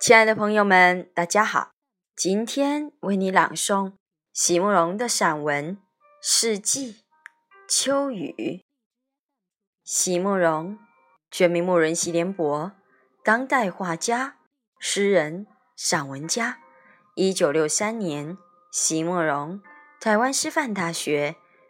亲爱的朋友们，大家好！今天为你朗诵席慕容的散文《四季·秋雨》。席慕容，全名慕人席联博，当代画家、诗人、散文家。一九六三年，席慕容台湾师范大学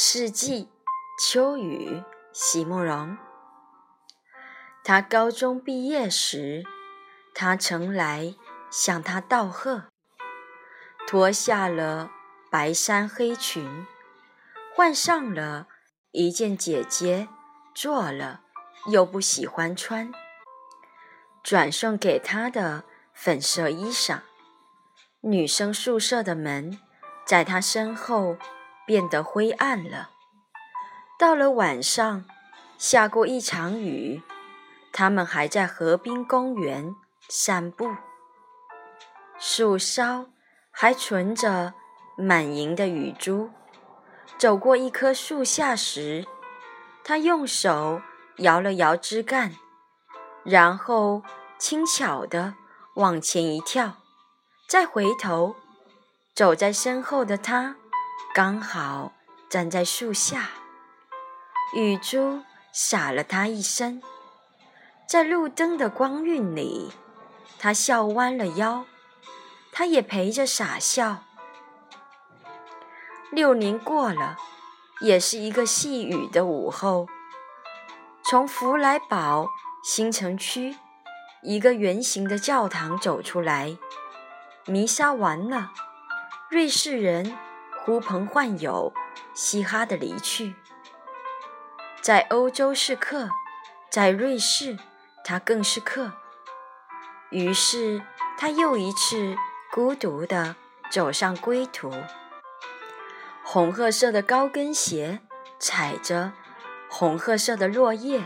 四季，秋雨，席慕容。他高中毕业时，他曾来向他道贺，脱下了白衫黑裙，换上了一件姐姐做了又不喜欢穿，转送给他的粉色衣裳。女生宿舍的门在他身后。变得灰暗了。到了晚上，下过一场雨，他们还在河滨公园散步。树梢还存着满盈的雨珠。走过一棵树下时，他用手摇了摇枝干，然后轻巧地往前一跳，再回头，走在身后的他。刚好站在树下，雨珠洒了他一身，在路灯的光晕里，他笑弯了腰，他也陪着傻笑。六年过了，也是一个细雨的午后，从弗莱堡新城区一个圆形的教堂走出来，弥撒完了，瑞士人。呼朋唤友，嘻哈的离去。在欧洲是客，在瑞士他更是客。于是他又一次孤独地走上归途。红褐色的高跟鞋踩着红褐色的落叶，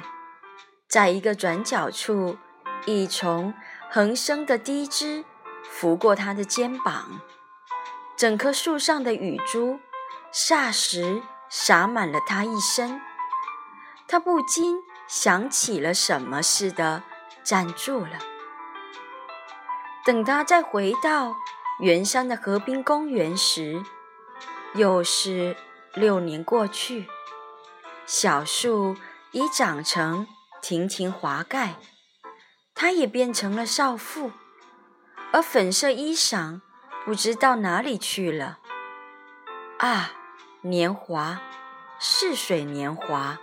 在一个转角处，一丛横生的低枝拂过他的肩膀。整棵树上的雨珠，霎时洒满了他一身。他不禁想起了什么似的，站住了。等他再回到圆山的河滨公园时，又是六年过去。小树已长成亭亭华盖，他也变成了少妇，而粉色衣裳。不知到哪里去了。啊，年华，似水年华。